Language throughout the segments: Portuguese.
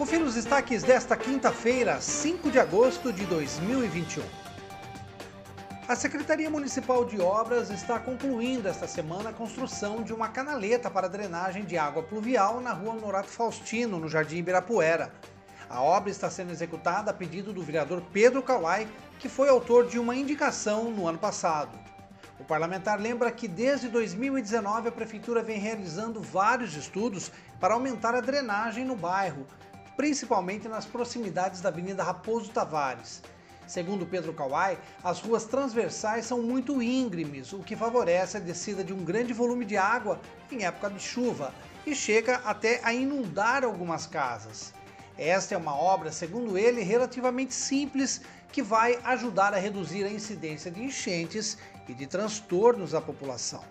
Confira os destaques desta quinta-feira, 5 de agosto de 2021. A Secretaria Municipal de Obras está concluindo esta semana a construção de uma canaleta para drenagem de água pluvial na rua Norato Faustino, no Jardim Ibirapuera. A obra está sendo executada a pedido do vereador Pedro Kawai, que foi autor de uma indicação no ano passado. O parlamentar lembra que desde 2019 a Prefeitura vem realizando vários estudos para aumentar a drenagem no bairro, principalmente nas proximidades da Avenida Raposo Tavares. Segundo Pedro Kawai, as ruas transversais são muito íngremes, o que favorece a descida de um grande volume de água em época de chuva e chega até a inundar algumas casas. Esta é uma obra, segundo ele, relativamente simples que vai ajudar a reduzir a incidência de enchentes e de transtornos à população.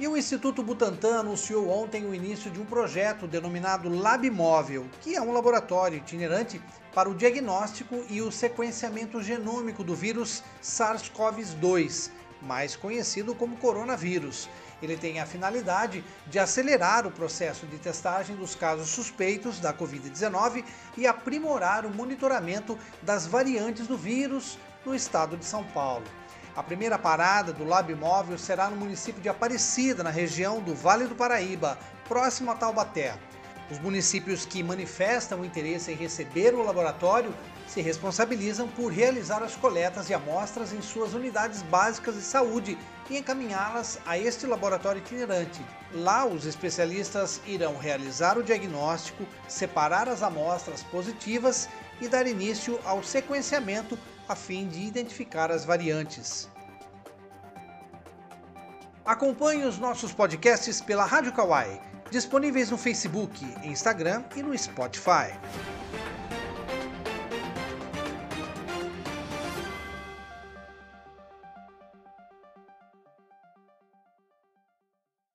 E o Instituto Butantan anunciou ontem o início de um projeto denominado Lab Móvel, que é um laboratório itinerante para o diagnóstico e o sequenciamento genômico do vírus SARS-CoV-2, mais conhecido como coronavírus. Ele tem a finalidade de acelerar o processo de testagem dos casos suspeitos da Covid-19 e aprimorar o monitoramento das variantes do vírus no estado de São Paulo. A primeira parada do Lab Móvel será no município de Aparecida, na região do Vale do Paraíba, próximo a Taubaté. Os municípios que manifestam interesse em receber o laboratório se responsabilizam por realizar as coletas de amostras em suas unidades básicas de saúde e encaminhá-las a este laboratório itinerante. Lá, os especialistas irão realizar o diagnóstico, separar as amostras positivas e dar início ao sequenciamento a fim de identificar as variantes. Acompanhe os nossos podcasts pela Rádio Kawai, disponíveis no Facebook, Instagram e no Spotify.